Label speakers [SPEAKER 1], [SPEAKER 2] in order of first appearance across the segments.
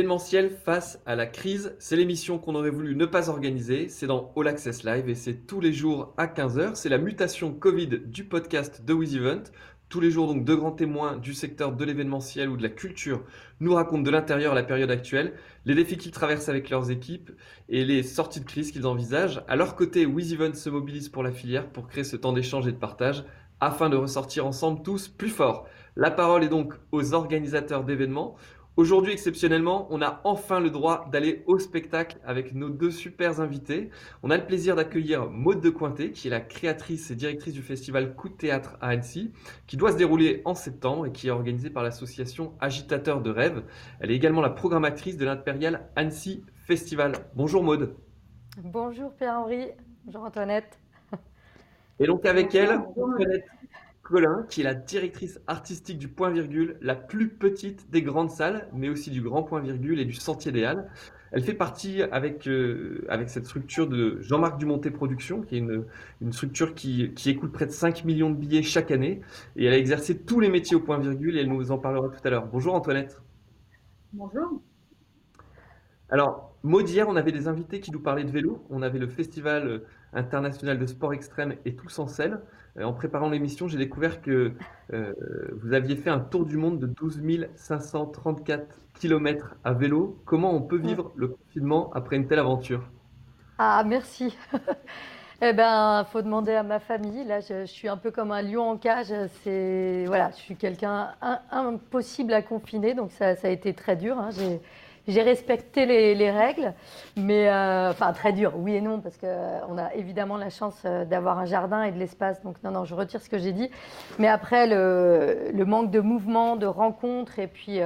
[SPEAKER 1] L'événementiel face à la crise, c'est l'émission qu'on aurait voulu ne pas organiser. C'est dans All Access Live et c'est tous les jours à 15h. C'est la mutation Covid du podcast de WizEvent. Tous les jours, donc, deux grands témoins du secteur de l'événementiel ou de la culture nous racontent de l'intérieur la période actuelle, les défis qu'ils traversent avec leurs équipes et les sorties de crise qu'ils envisagent. À leur côté, WizEvent se mobilise pour la filière pour créer ce temps d'échange et de partage afin de ressortir ensemble tous plus forts. La parole est donc aux organisateurs d'événements. Aujourd'hui, exceptionnellement, on a enfin le droit d'aller au spectacle avec nos deux super invités. On a le plaisir d'accueillir Maude de Cointet, qui est la créatrice et directrice du festival Coup de théâtre à Annecy, qui doit se dérouler en septembre et qui est organisé par l'association Agitateur de rêves. Elle est également la programmatrice de l'impérial Annecy Festival. Bonjour Maude.
[SPEAKER 2] Bonjour Pierre-Henri. Bonjour Antoinette.
[SPEAKER 1] Et donc avec elle, Antoinette Colin, qui est la directrice artistique du Point Virgule, la plus petite des grandes salles, mais aussi du Grand Point Virgule et du Sentier des Halles. Elle fait partie avec, euh, avec cette structure de Jean-Marc Dumonté Productions, qui est une, une structure qui, qui écoute près de 5 millions de billets chaque année. Et elle a exercé tous les métiers au Point Virgule et elle nous en parlera tout à l'heure. Bonjour Antoinette.
[SPEAKER 3] Bonjour.
[SPEAKER 1] Alors, Maud, hier, on avait des invités qui nous parlaient de vélo. On avait le Festival international de sport extrême et tous en selle. Euh, en préparant l'émission, j'ai découvert que euh, vous aviez fait un tour du monde de 12 534 km à vélo. Comment on peut vivre le confinement après une telle aventure?
[SPEAKER 2] Ah, merci. eh ben, faut demander à ma famille. Là, je, suis un peu comme un lion en cage. C'est voilà, je suis quelqu'un impossible à confiner, donc ça, ça, a été très dur. Hein. J'ai j'ai respecté les, règles, mais euh, enfin très dur, oui et non, parce qu'on euh, a évidemment la chance euh, d'avoir un jardin et de l'espace. Donc non, non, je retire ce que j'ai dit. Mais après, le, manque de mouvement, de rencontres, et puis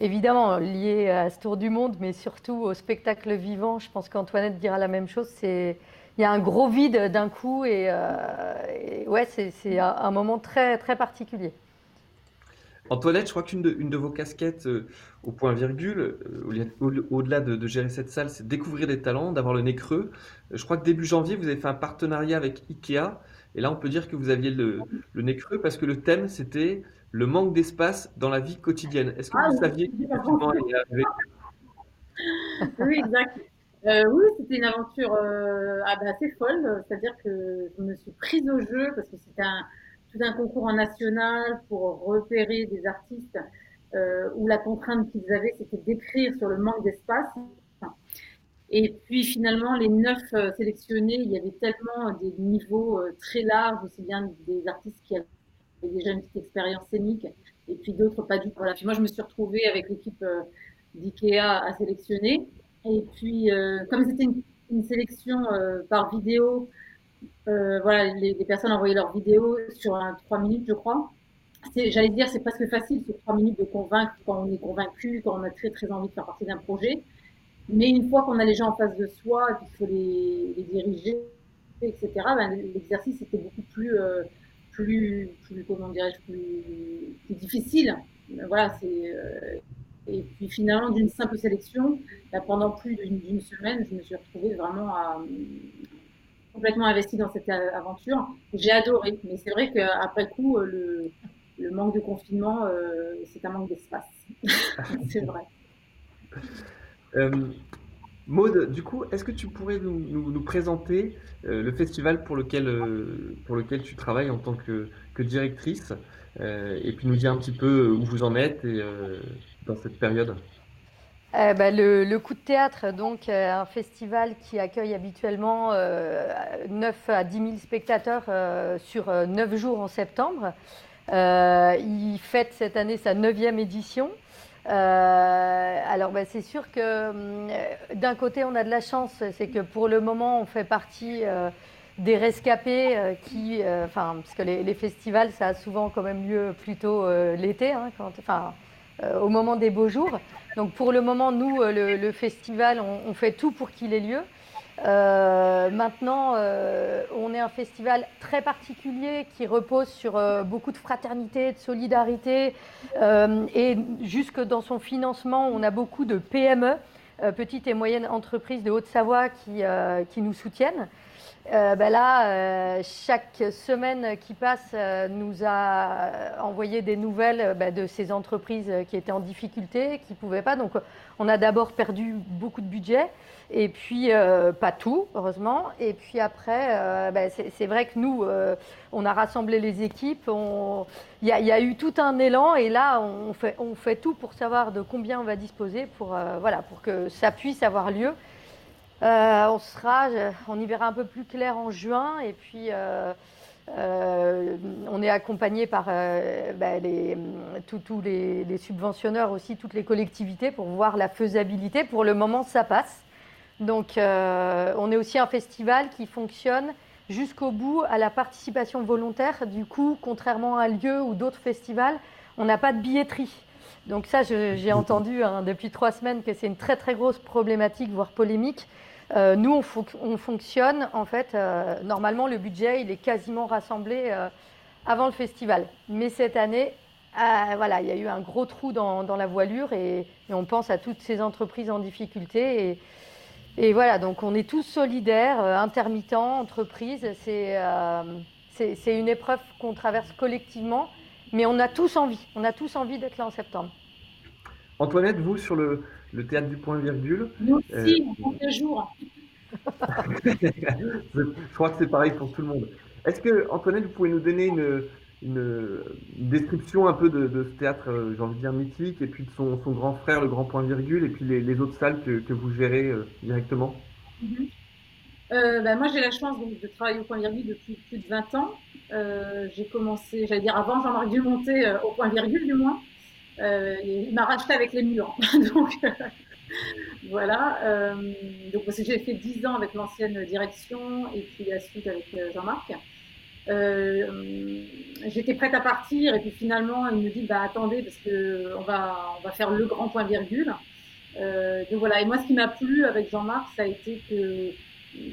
[SPEAKER 2] évidemment lié à ce tour du monde, mais surtout au spectacle vivant, je pense qu'Antoinette dira la même chose. C'est il y a un gros vide d'un coup, et, ouais, c'est un moment très très particulier.
[SPEAKER 1] Antoinette, je crois qu'une de, vos casquettes euh, au point virgule, euh, au-delà de, gérer cette salle, c'est découvrir des talents, d'avoir le nez creux. Je crois que début janvier, vous avez fait un partenariat avec Ikea. Et là, on peut dire que vous aviez le, nez creux parce que le thème, c'était le manque d'espace dans la vie quotidienne. Est-ce que
[SPEAKER 3] ah
[SPEAKER 1] vous saviez
[SPEAKER 3] effectivement Oui, exact. Euh, oui, c'était une aventure ah ben, assez folle. C'est-à-dire que je me suis prise au jeu parce que c'était un tout un concours en national pour repérer des artistes euh, où la contrainte qu'ils avaient, c'était d'écrire sur le manque d'espace. Et puis finalement, les neuf euh, sélectionnés, il y avait tellement des niveaux euh, très larges, aussi bien des artistes qui avaient déjà une petite expérience scénique, et puis d'autres pas du tout. Voilà. Puis moi, je me suis retrouvée avec l'équipe d'IKEA à sélectionner. Et puis, comme c'était une, sélection par vidéo, euh, voilà, les, personnes envoyaient leurs vidéos sur un 3 minutes, je crois. J'allais dire, c'est presque facile sur 3 minutes de convaincre quand on est convaincu, quand on a très très envie de faire partie d'un projet. Mais une fois qu'on a les gens en face de soi et qu'il faut les, les, diriger, etc., ben, l'exercice était beaucoup plus, euh, plus, plus, comment dirais-je, plus, plus, difficile. Voilà, c'est. Euh, et puis finalement, d'une simple sélection, ben, pendant plus d'une semaine, je me suis retrouvée vraiment à, complètement investi dans cette euh, aventure. J'ai adoré, mais c'est vrai qu'après coup, le, manque de confinement, euh, c'est un manque d'espace. c'est vrai.
[SPEAKER 1] Euh, Maude, du coup, est-ce que tu pourrais nous, présenter le festival pour lequel, pour lequel tu travailles en tant que, que directrice et puis nous dire un petit peu où vous en êtes dans cette période?
[SPEAKER 2] Euh, bah, le, coup de théâtre, donc euh, un festival qui accueille habituellement 9 euh, à 10 000 spectateurs sur 9 jours en septembre. il fête cette année sa 9e édition. alors bah, c'est sûr que d'un côté on a de la chance, c'est que pour le moment on fait partie des rescapés qui, enfin parce que les, festivals ça a souvent quand même lieu plutôt l'été, hein, enfin au moment des beaux jours. Donc pour le moment, nous, euh, le, festival, on, fait tout pour qu'il ait lieu. Euh, maintenant, euh, on est un festival très particulier qui repose sur beaucoup de fraternité, de solidarité. et jusque dans son financement, on a beaucoup de PME, petites et moyennes entreprises de Haute-Savoie, qui, qui nous soutiennent. Euh, ben là, euh, chaque semaine qui passe euh, nous a envoyé des nouvelles ben, de ces entreprises qui étaient en difficulté, qui ne pouvaient pas. Donc, on a d'abord perdu beaucoup de budget, et puis pas tout, heureusement. Et puis après, ben, c'est vrai que nous, on a rassemblé les équipes, il y, y, a eu tout un élan, et là, on fait, on fait tout pour savoir de combien on va disposer pour, voilà, pour que ça puisse avoir lieu. Euh, on sera, on y verra un peu plus clair en juin et puis euh, euh, on est accompagné par bah, tous les, subventionneurs aussi, toutes les collectivités pour voir la faisabilité. Pour le moment, ça passe. Donc on est aussi un festival qui fonctionne jusqu'au bout à la participation volontaire. Du coup, contrairement à Lieu ou d'autres festivals, on n'a pas de billetterie. Donc ça, j'ai entendu hein, depuis trois semaines que c'est une très très grosse problématique, voire polémique. Euh, nous, on, fonctionne, en fait, euh, normalement, le budget, il est quasiment rassemblé euh, avant le festival. Mais cette année, voilà, il y a eu un gros trou dans, la voilure et, on pense à toutes ces entreprises en difficulté. Et, voilà, donc on est tous solidaires, intermittents, entreprises. C'est une épreuve qu'on traverse collectivement, mais on a tous envie. On a tous envie d'être là en septembre.
[SPEAKER 1] Antoinette, vous, sur le, le théâtre du point-virgule.
[SPEAKER 3] Nous aussi, euh, on compte jours.
[SPEAKER 1] je crois que c'est pareil pour tout le monde. Est-ce que, Antoinette, vous pouvez nous donner une, une, description un peu de, ce théâtre, euh, j'ai envie de dire, mythique, et puis de son, son grand frère, le grand point-virgule, et puis les, autres salles que, que vous gérez euh, directement?
[SPEAKER 3] Mm-hmm. bah, Moi, j'ai la chance de travailler au point-virgule depuis plus de 20 ans. j'ai commencé, j'allais dire avant Jean-Marc Dumonté, au point-virgule du moins. Euh, il m'a racheté avec les murs. donc, euh, voilà. Euh, donc, j'ai fait 10 ans avec l'ancienne direction et puis la suite avec Jean-Marc. j'étais prête à partir et puis finalement il me dit bah attendez parce que on va on va faire le grand point virgule donc voilà et moi ce qui m'a plu avec Jean-Marc ça a été que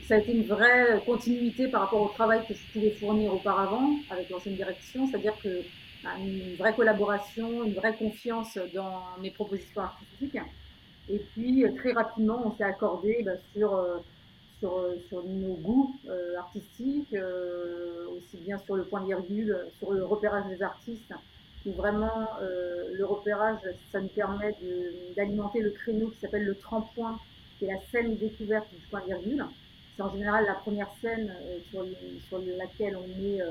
[SPEAKER 3] ça a été une vraie continuité par rapport au travail que je pouvais fournir auparavant avec l'ancienne direction c'est-à-dire que une vraie collaboration, une vraie confiance dans mes propositions artistiques. Et puis très rapidement, on s'est accordé bah, sur, euh, euh, sur, nos goûts euh, artistiques, aussi bien sur le point virgule, sur le repérage des artistes, où vraiment le repérage, ça nous permet d'alimenter le créneau qui s'appelle le trempoint, qui est la scène découverte du point virgule. C'est en général la première scène sur, sur, laquelle on met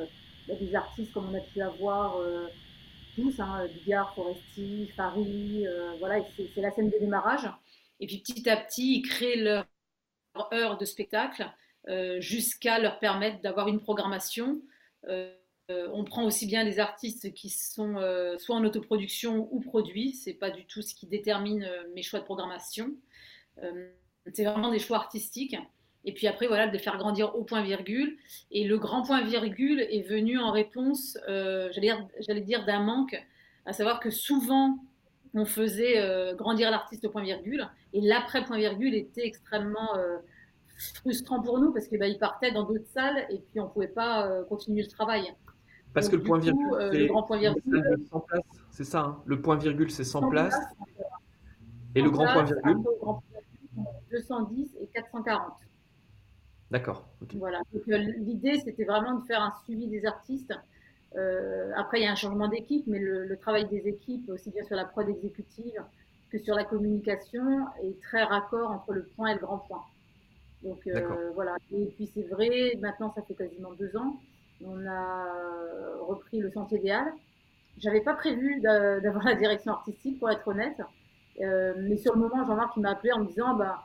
[SPEAKER 3] il y a des artistes comme on a pu avoir euh, tous, hein, Bigard, Foresti, Fari, euh, voilà, c'est la scène de démarrage. Et puis petit à petit, ils créent leur heure de spectacle euh, jusqu'à leur permettre d'avoir une programmation. on prend aussi bien des artistes qui sont soit en autoproduction ou produits. C'est pas du tout ce qui détermine mes choix de programmation. c'est vraiment des choix artistiques. Et puis après, voilà, de les faire grandir au point virgule. Et le grand point virgule est venu en réponse, euh, j'allais dire, d'un manque, à savoir que souvent, on faisait euh, grandir l'artiste au point virgule. Et l'après point virgule était extrêmement euh, frustrant pour nous parce qu'il bah, partait dans d'autres salles et puis on ne pouvait pas continuer le travail.
[SPEAKER 1] Parce que le point virgule, c'est le grand point virgule, c'est ça. Hein. le point virgule, c'est 100, places. et le grand point virgule
[SPEAKER 3] 210 et 440.
[SPEAKER 1] D'accord.
[SPEAKER 3] Voilà. Euh, l'idée, c'était vraiment de faire un suivi des artistes. Euh, après, il y a un changement d'équipe, mais le, travail des équipes, aussi bien sur la prod exécutive que sur la communication, est très raccord entre le point et le grand point. Donc euh, voilà. Et puis c'est vrai, maintenant ça fait quasiment deux ans, on a repris le Sentier Halles. J'avais pas prévu d'avoir la direction artistique, pour être honnête. mais sur le moment, Jean-Marc m'a appelé en me disant, bah,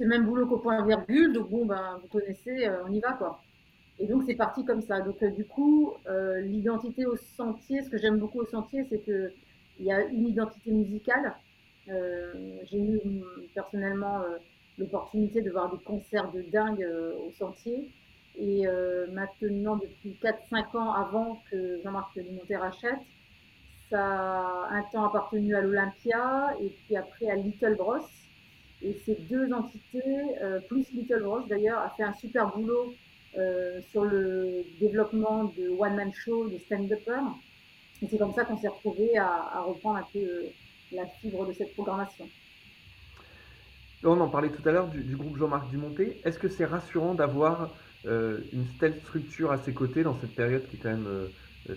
[SPEAKER 3] c'est le même boulot qu'au point virgule, donc bon, ben, vous connaissez, euh, on y va, quoi. Et donc, c'est parti comme ça. Donc, euh, du coup, euh, l'identité au sentier, ce que j'aime beaucoup au sentier, c'est qu'il y a une identité musicale. J'ai eu personnellement l'opportunité de voir des concerts de dingue au sentier. Et maintenant, depuis 4-5 ans avant que Jean-Marc Limonté rachète, ça a un temps appartenu à l'Olympia et puis après à Little Bros. Et ces deux entités, euh, plus Little Rose d'ailleurs, a fait un super boulot euh, sur le développement de One Man Show, de stand-upper. Et c'est comme ça qu'on s'est retrouvé à, reprendre un peu euh, la fibre de cette programmation.
[SPEAKER 1] On en parlait tout à l'heure du, groupe Jean-Marc Dumonté. Est-ce que c'est rassurant d'avoir une telle structure à ses côtés dans cette période qui est quand même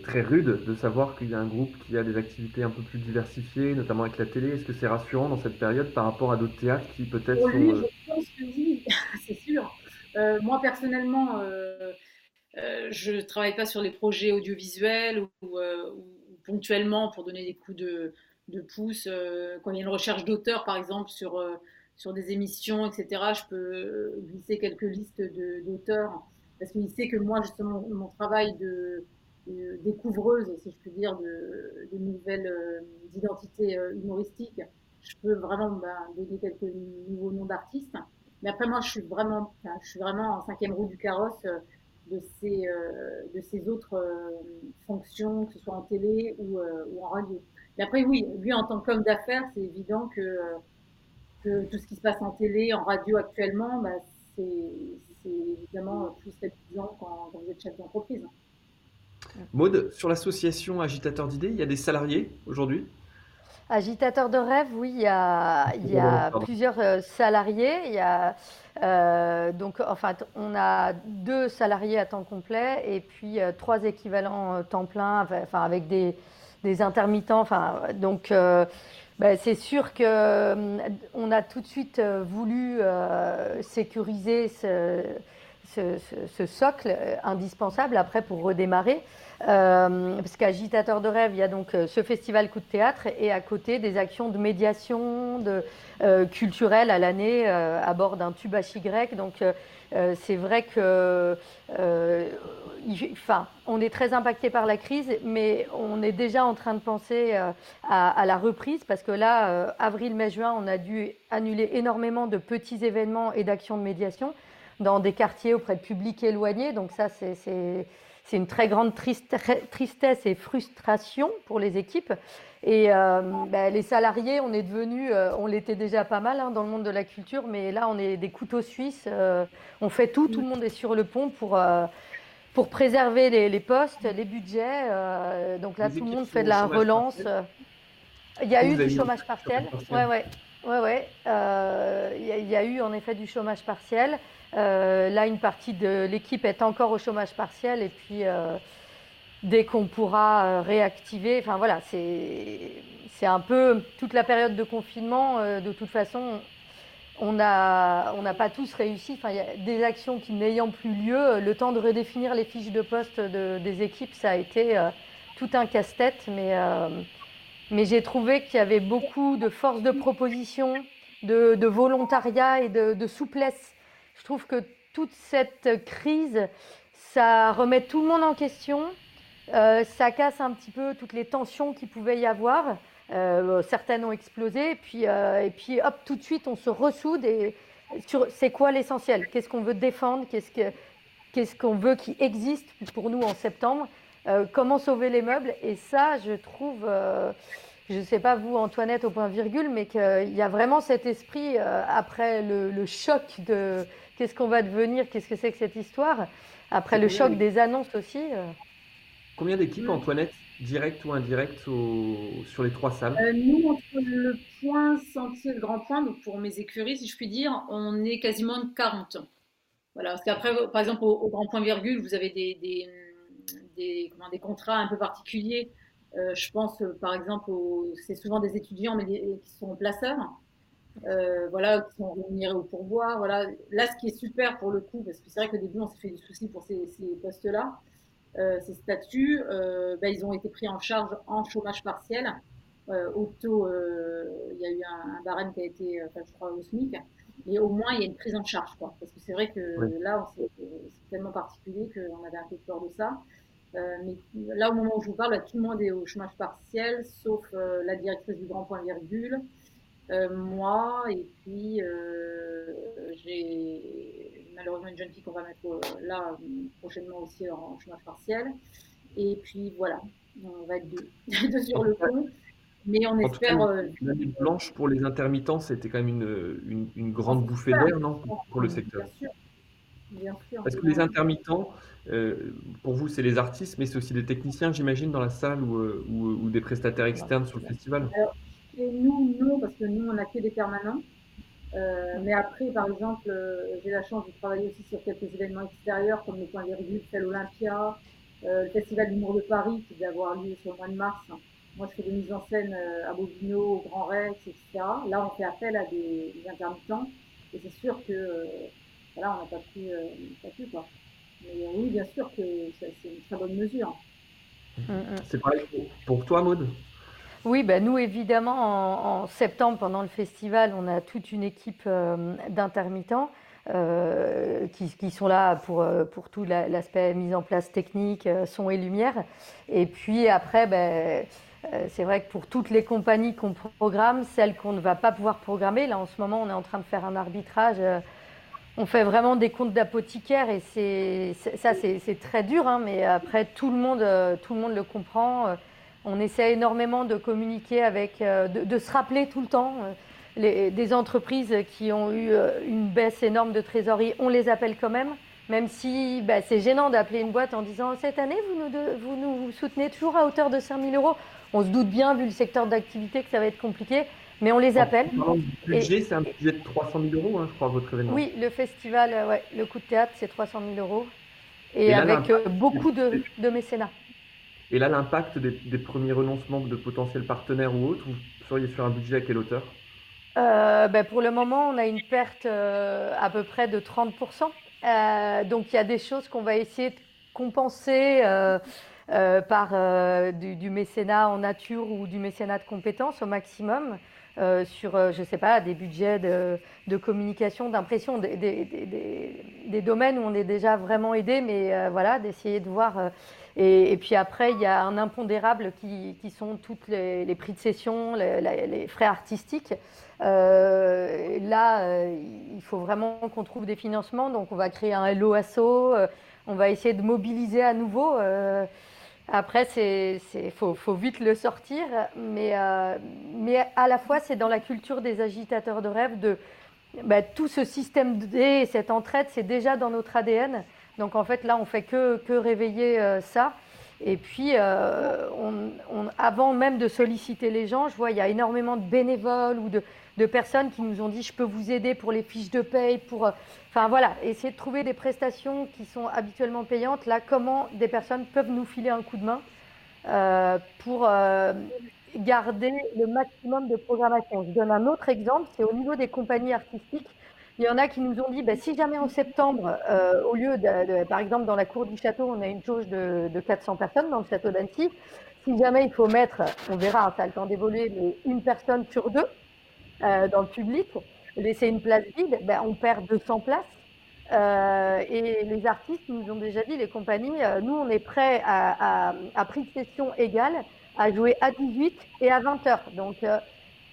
[SPEAKER 1] très rude, de savoir qu'il y a un groupe qui a des activités un peu plus diversifiées, notamment avec la télé Est-ce que c'est rassurant dans cette période par rapport à d'autres théâtres qui peut-être
[SPEAKER 3] sont... Je pense que oui, c'est sûr. moi, personnellement, je ne travaille pas sur les projets audiovisuels ou, ponctuellement pour donner des coups de, de pouce. quand il y a une recherche d'auteur, par exemple, sur sur des émissions, etc., je peux glisser quelques listes d'auteurs, parce qu'il sait que moi, justement, mon travail de, découvreuse, si je puis dire, de, nouvelles euh, identités euh, humoristiques, je peux vraiment bah, donner quelques nouveaux noms d'artistes. Mais après, moi, je suis vraiment, je suis vraiment en cinquième roue du carrosse euh, de ces, de ces autres fonctions, que ce soit en télé ou, ou en radio. Mais après, oui, lui, en tant qu'homme d'affaires, c'est évident que tout ce qui se passe en télé, en radio actuellement, bah, c'est évidemment plus stabilisant quand, vous êtes chef d'entreprise.
[SPEAKER 1] Maude, sur l'association Agitateur d'idées, il y a des salariés aujourd'hui?
[SPEAKER 2] Agitateur de rêve, oui, il y a, il y a plusieurs euh, salariés. Il y a, euh, donc, enfin, on a deux salariés à temps complet et puis euh, trois équivalents temps plein, enfin, avec des, des intermittents. Enfin, donc, bah, c'est sûr qu'on euh, a tout de suite voulu sécuriser ce, socle indispensable après pour redémarrer. parce qu'Agitateur de rêve, il y a donc ce festival coup de théâtre et à côté des actions de médiation culturelle à l'année à bord d'un tube HY. Donc c'est vrai que enfin, on est très impacté par la crise, mais on est déjà en train de penser euh, à, la reprise parce que là, euh, avril, mai, juin, on a dû annuler énormément de petits événements et d'actions de médiation dans des quartiers auprès de publics éloignés. Donc ça, c'est une très grande tristesse et frustration pour les équipes. Et euh, ben, les salariés, on est devenus, on l'était déjà pas mal hein, dans le monde de la culture, mais là, on est des couteaux suisses. on fait tout, tout le monde est sur le pont pour pour préserver les, postes, les budgets. Euh, donc là, tout le monde fait de la relance. Il y a eu du chômage partiel. Ouais, ouais. Ouais, ouais. Euh, il y, a eu en effet du chômage partiel. Euh, là, une partie de l'équipe est encore au chômage partiel. Et puis, dès qu'on pourra réactiver, enfin voilà, c'est un peu toute la période de confinement. de toute façon, on n'a pas tous réussi. Enfin, il y a des actions qui n'ayant plus lieu, le temps de redéfinir les fiches de poste des équipes, ça a été euh, tout un casse-tête. Mais, euh, mais j'ai trouvé qu'il y avait beaucoup de force de proposition, de, volontariat et de, souplesse. Je trouve que toute cette crise, ça remet tout le monde en question. Euh, ça casse un petit peu toutes les tensions qu'il pouvait y avoir. Euh, certaines ont explosé, et puis, euh, et puis hop, tout de suite, on se ressoude. Et c'est quoi l'essentiel? Qu'est-ce qu'on veut défendre? Qu'est-ce qu'on veut qui existe pour nous en septembre? Comment sauver les meubles? Et ça, je trouve, je ne sais pas vous, Antoinette, au point virgule, mais qu'il y a vraiment cet esprit après le, choc de qu'est-ce qu'on va devenir, qu'est-ce que c'est que cette histoire, après le choc des annonces aussi.
[SPEAKER 1] Combien d'équipes, Antoinette direct ou indirect sur les trois salles?
[SPEAKER 3] Euh, Nous, entre le point sentier et le grand point, donc pour mes écuries, si je puis dire, on est quasiment 40. Voilà, parce qu'après, par exemple, au, grand point virgule, vous avez des, des, des, des contrats un peu particuliers. Euh, je pense, par exemple, c'est souvent des étudiants mais qui sont placeurs. Euh, voilà, qui sont rémunérés au pourboire. Voilà. Là, ce qui est super pour le coup, parce que c'est vrai qu'au début, on s'est fait des soucis pour ces, ces postes-là, euh, ces statuts, euh, ben, ils ont été pris en charge en chômage partiel. Euh, au taux, il y a eu un, barème qui a été, je crois, au SMIC. Et au moins, il y a une prise en charge, quoi. Parce que c'est vrai que là, c'est tellement particulier qu'on avait un peu peur de ça. mais là, au moment où je vous parle, tout le monde est au chômage partiel, sauf la directrice du Grand Point Virgule, moi, et puis j'ai malheureusement une jeune fille qu'on va mettre euh, là prochainement aussi en chômage partiel. Et puis voilà, on va être deux, sur le pont. Mais on espère.
[SPEAKER 1] Euh, l'année blanche pour les intermittents, c'était quand même une, une, grande bouffée d'air, non Pour le secteur? Bien sûr. Bien sûr. Parce que les intermittents, euh, pour vous, c'est les artistes, mais c'est aussi des techniciens, j'imagine, dans la salle ou, ou, des prestataires externes sur le festival?
[SPEAKER 3] Et Nous, non, parce que nous, on n'a que des permanents. Euh, mais après, par exemple, euh, j'ai la chance de travailler aussi sur quelques événements extérieurs comme le point virgule, celle Olympia, euh, le Festival d'humour de Paris qui va avoir lieu sur le mois de mars. Moi, je fais des mises en scène à Bobino, au Grand Rex, etc. Là, on fait appel à des, intermittents. Et c'est sûr que voilà, on n'a pas pu, pas pu quoi. Mais oui, bien sûr que c'est une très bonne mesure.
[SPEAKER 1] Mm, mm. C'est pareil pour toi, Maud
[SPEAKER 2] oui, ben nous évidemment en, septembre pendant le festival, on a toute une équipe euh, d'intermittents euh, qui, sont là pour, euh, pour tout l'aspect mise en place technique, son et lumière. Et puis après, ben, c'est vrai que pour toutes les compagnies qu'on programme, celles qu'on ne va pas pouvoir programmer, là en ce moment on est en train de faire un arbitrage. on fait vraiment des comptes d'apothicaire et c'est ça c'est très dur, hein, mais après tout le monde tout le monde le comprend. On essaie énormément de communiquer avec, euh, de, se rappeler tout le temps. Euh, les, des entreprises qui ont eu euh, une baisse énorme de trésorerie, on les appelle quand même, même si bah, c'est gênant d'appeler une boîte en disant cette année, vous nous, vous nous soutenez toujours à hauteur de 5 000 euros. On se doute bien, vu le secteur d'activité, que ça va être compliqué, mais on les appelle.
[SPEAKER 1] Le budget, c'est un budget de 300 000 euros, hein, je crois, votre événement.
[SPEAKER 2] Oui, le festival, ouais, le coup de théâtre, c'est 300 000 euros. Et, avec beaucoup de, de mécénat.
[SPEAKER 1] Et là, l'impact des, premiers renoncements de potentiels partenaires ou autres, vous seriez sur un budget à quelle hauteur?
[SPEAKER 2] Euh, ben Pour le moment, on a une perte euh, à peu près de 30%. Euh, donc il y a des choses qu'on va essayer de compenser par du, mécénat en nature ou du mécénat de compétences au maximum. sur, je ne sais pas, des budgets de, communication, d'impression, des, des, domaines où on est déjà vraiment aidé, mais voilà, d'essayer de voir et, puis après, il y a un impondérable qui, sont toutes les, prix de session, les, frais artistiques. Euh, là, euh, il faut vraiment qu'on trouve des financements. Donc, on va créer un LOASO. Euh, on va essayer de mobiliser à nouveau. après, il faut, vite le sortir. Mais, mais à la fois, c'est dans la culture des agitateurs de rêve de bah, tout ce système D, cette entraide, c'est déjà dans notre ADN. Donc en fait, là, on fait que, que réveiller euh, ça. Et puis, euh, avant même de solliciter les gens, je vois, il y a énormément de bénévoles ou de, de personnes qui nous ont dit, je peux vous aider pour les fiches de paye, pour... Euh, enfin voilà, essayer de trouver des prestations qui sont habituellement payantes. Là, comment des personnes peuvent nous filer un coup de main pour garder le maximum de programmation. Je donne un autre exemple, c'est au niveau des compagnies artistiques. Il y en a qui nous ont dit, bah, si jamais en septembre, euh, au lieu de, par exemple, dans la cour du château, on a une jauge de, 400 personnes dans le château d'Annecy, si jamais il faut mettre, on verra, ça a le temps d'évoluer, mais une personne sur deux euh, dans le public, laisser une place vide, ben, on perd 200 places. Euh, et les artistes nous ont déjà dit, les compagnies, nous, on est prêts à, à, prix de session égal à jouer à 18 et à 20 heures. Donc,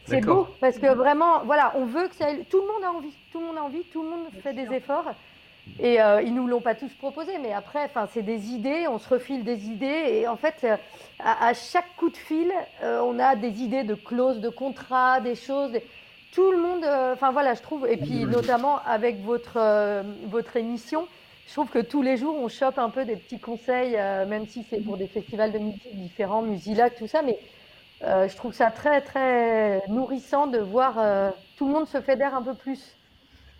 [SPEAKER 2] c'est beau parce que vraiment, voilà, on veut que ça. Tout le monde a envie, tout le monde a envie, tout le monde fait des efforts. Et euh, ils nous l'ont pas tous proposé, mais après, enfin, c'est des idées, on se refile des idées, et en fait, euh, à, chaque coup de fil, euh, on a des idées de clauses, de contrats, des choses. Tout le monde, enfin voilà, je trouve, et puis notamment avec votre votre émission, je trouve que tous les jours, on chope un peu des petits conseils, même si c'est pour des festivals de musique différents, Musilac, tout ça, mais euh, je trouve ça très très nourrissant de voir euh, tout le monde se fédère un peu plus.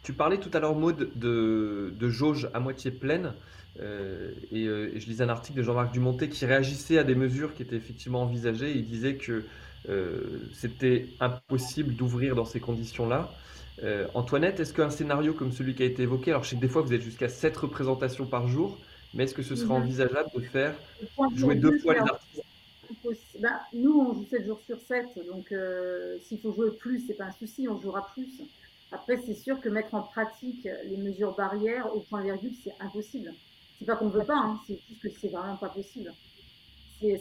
[SPEAKER 1] Tu parlais tout à l'heure, Maud, de, de jauge à moitié pleine. Euh, et, je lisais un article de Jean-Marc Dumontet qui réagissait à des mesures qui étaient effectivement envisagées. Il disait que c'était impossible d'ouvrir dans ces conditions-là. Antoinette, est-ce qu'un scénario comme celui qui a été évoqué, alors je sais que des fois vous êtes jusqu'à 7 représentations par jour, mais est-ce que ce serait mhm. envisageable de faire jouer deux fois les artistes
[SPEAKER 3] bah, nous, on joue 7 jours sur 7, donc euh, s'il faut jouer plus, c'est pas un souci, on jouera plus. Après, c'est sûr que mettre en pratique les mesures barrières au point virgule, c'est impossible. C'est pas qu'on ne veut pas, hein, c'est juste que c'est vraiment pas possible.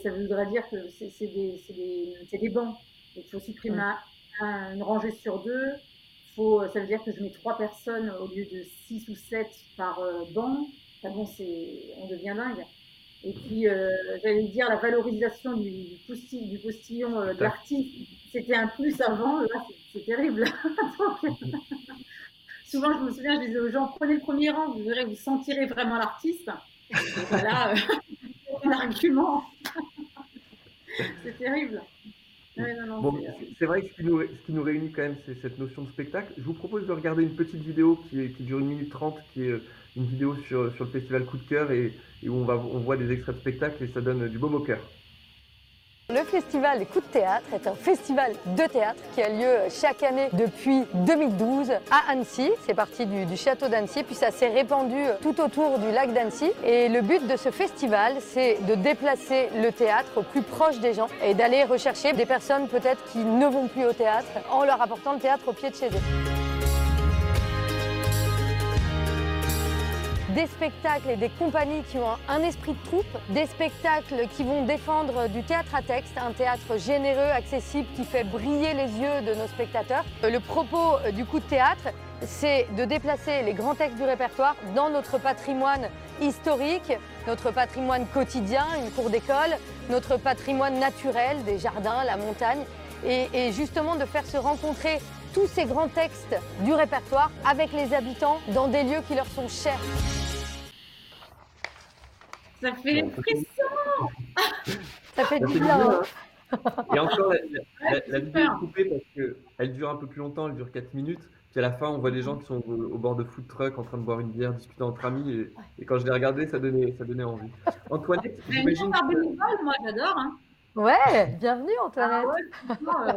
[SPEAKER 3] Ça voudrait dire que c'est des, des, des, bancs. Il faut supprimer une rangée sur deux. Faut, ça veut dire que je mets trois personnes au lieu de 6 ou 7 par euh, banc. Enfin bon, on devient dingue. Et puis, euh, j'allais dire, la valorisation du, postillon, du postillon euh, de l'artiste, c'était un plus avant, là, c'est terrible. souvent, je me souviens, je disais aux gens, prenez le premier rang, vous verrez, vous sentirez vraiment l'artiste. voilà, euh, un argument. c'est terrible.
[SPEAKER 1] c'est vrai que ce qui, nous, ce qui, nous, réunit quand même, c'est cette notion de spectacle. Je vous propose de regarder une petite vidéo qui, qui dure une minute trente, qui est une vidéo sur, sur le festival Coup de cœur et, où on, va, on voit des extraits de spectacle et ça donne du baume au cœur.
[SPEAKER 2] Le festival Coup de théâtre est un festival de théâtre qui a lieu chaque année depuis 2012 à Annecy. C'est parti du, château d'Annecy, puis ça s'est répandu tout autour du lac d'Annecy. Et le but de ce festival, c'est de déplacer le théâtre au plus proche des gens et d'aller rechercher des personnes peut-être qui ne vont plus au théâtre en leur apportant le théâtre au pied de chez eux. Des spectacles et des compagnies qui ont un esprit de troupe, des spectacles qui vont défendre du théâtre à texte, un théâtre généreux, accessible, qui fait briller les yeux de nos spectateurs. Le propos du coup de théâtre, c'est de déplacer les grands textes du répertoire dans notre patrimoine historique, notre patrimoine quotidien, une cour d'école, notre patrimoine naturel, des jardins, la montagne, et, et justement de faire se rencontrer tous ces grands textes du répertoire avec les habitants dans des lieux qui leur sont chers.
[SPEAKER 3] Ça fait les frissons
[SPEAKER 2] Ça fait du bien. Hein.
[SPEAKER 1] Et encore, la, vidéo est coupée parce qu'elle dure un peu plus longtemps, elle dure 4 minutes. Puis à la fin, on voit des gens qui sont au, bord de food truck en train de boire une bière, discutant entre amis. Et, quand je l'ai regardé, ça donnait, ça donnait envie.
[SPEAKER 3] Antoinette, j'imagine. Que... moi j'adore. Hein.
[SPEAKER 2] Ouais, bienvenue Antoinette.
[SPEAKER 3] Ah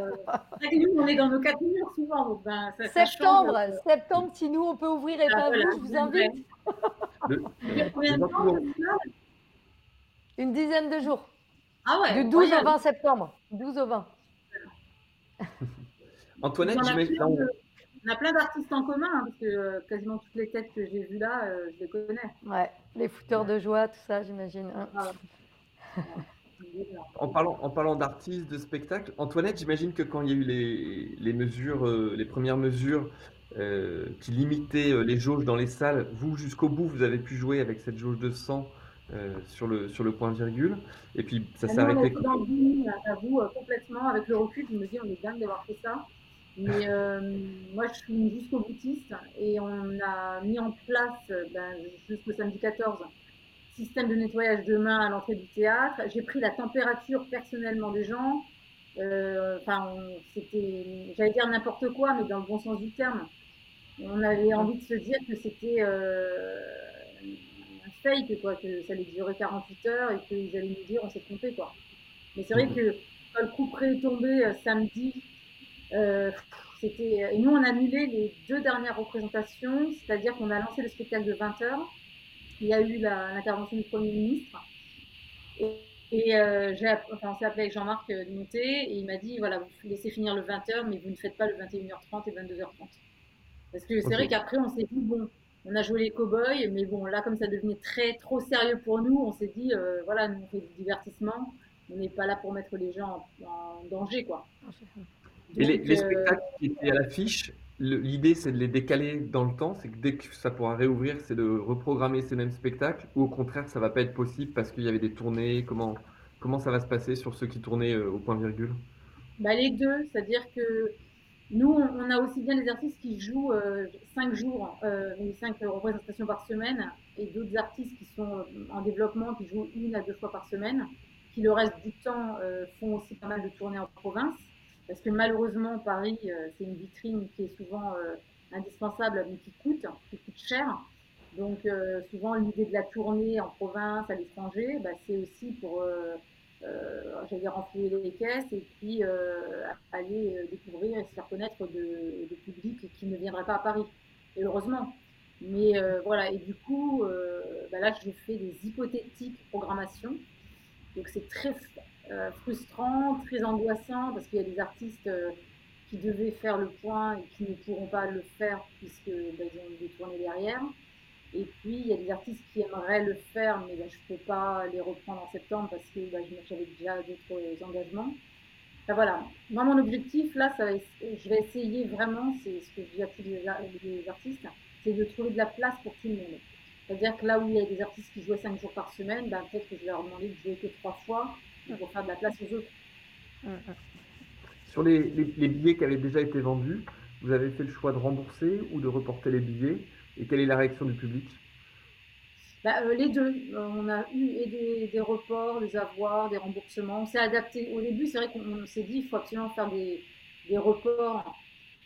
[SPEAKER 3] ouais, on est dans nos quatre murs souvent. Donc ben, ça,
[SPEAKER 2] septembre, septembre, si nous on peut ouvrir et ah, pas vous, je vous invite. Le, une dizaine de jours.
[SPEAKER 3] Ah ouais.
[SPEAKER 2] Du 12 au 20 septembre. 12 au 20.
[SPEAKER 1] Antoinette, j'imagine.
[SPEAKER 3] On a plein d'artistes en commun, hein, parce que euh, quasiment toutes les têtes que j'ai vues là, euh, je les connais.
[SPEAKER 2] Ouais, les fouteurs de joie, tout ça, j'imagine. Hein.
[SPEAKER 1] Ah en parlant, en parlant d'artistes, de spectacles, Antoinette, j'imagine que quand il y a eu les, les mesures, euh, les premières mesures qui limitaient les jauges dans les salles, vous, jusqu'au bout, vous avez pu jouer avec cette jauge de sang euh, sur, le, sur le point virgule. Et puis ça s'est arrêté.
[SPEAKER 3] J'avoue, euh, complètement, avec le recul, je me dis on est dingue d'avoir fait ça. Mais euh, moi, je suis jusqu'au boutiste et on a mis en place ben, jusqu'au samedi 14 système de nettoyage de mains à l'entrée du théâtre. J'ai pris la température personnellement des gens. Enfin, c'était, j'allais dire n'importe quoi, mais dans le bon sens du terme. On avait envie de se dire que c'était fake, quoi, que ça allait durer 48 heures et qu'ils allaient nous dire on s'est trompé, quoi. Mais c'est vrai que quand le coup près est tombé euh, samedi, euh, c'était. Et nous, on a annulé les deux dernières représentations, c'est-à-dire qu'on a lancé le spectacle de 20 heures. Il y a eu l'intervention du Premier ministre. Et, euh, j'ai, enfin, on s'est appelé avec Jean-Marc euh, Monté et il m'a dit voilà, vous laissez finir le 20h, mais vous ne faites pas le 21h30 et 22h30. Parce que c'est vrai qu'après, on s'est dit bon, on a joué les cow-boys, mais bon, là, comme ça devenait très trop sérieux pour nous, on s'est dit, euh, voilà, nous, on fait du divertissement, on n'est pas là pour mettre les gens en, danger, quoi.
[SPEAKER 1] Et les, euh, spectacles qui étaient à l'affiche, l'idée, c'est de les décaler dans le temps, c'est que dès que ça pourra réouvrir, c'est de reprogrammer ces mêmes spectacles, ou au contraire, ça va pas être possible parce qu'il y avait des tournées, comment, comment ça va se passer sur ceux qui tournaient euh, au point virgule?
[SPEAKER 3] Bah, Les deux, c'est-à-dire que nous, on a aussi bien des artistes qui jouent euh, cinq jours, euh, cinq représentations par semaine, et d'autres artistes qui sont euh, en développement, qui jouent une à deux fois par semaine, qui le reste du temps euh, font aussi pas mal de tournées en province, parce que malheureusement, Paris, c'est une vitrine qui est souvent indispensable, mais qui coûte, qui coûte cher. Donc, souvent, l'idée de la tournée en province, à l'étranger, bah, c'est aussi pour euh, j'allais dire renflouer les caisses et puis euh, aller euh, découvrir et se faire connaître de, de public qui ne viendrait pas à Paris. Et heureusement. Mais voilà, et du coup, bah là, je fais des hypothétiques programmations. Donc c'est très frustrant, très angoissant parce qu'il y a des artistes qui devaient faire le point et qui ne pourront pas le faire puisque bah, ils ont des tournées derrière. Et puis, il y a des artistes qui aimeraient le faire, mais ben, je ne peux pas les reprendre en septembre parce que ben, j'avais déjà d'autres engagements. voilà. Moi, mon objectif, là, ça je vais essayer vraiment, c'est ce que je dis à tous les, artistes, c'est de trouver de la place pour tout le monde. C'est-à-dire que là où il y a des artistes qui jouaient 5 jours par semaine, ben, peut-être que je vais leur demander de jouer que 3 fois pour faire de la place aux autres.
[SPEAKER 1] Sur les, les billets qui avaient déjà été vendus, vous avez fait le choix de rembourser ou de reporter les billets? Et quelle est la réaction du public?
[SPEAKER 3] Bah, euh, les deux. Euh, on a eu et des, reports, des avoirs, des remboursements. On s'est adapté. Au début, c'est vrai qu'on s'est dit il faut absolument faire des, reports.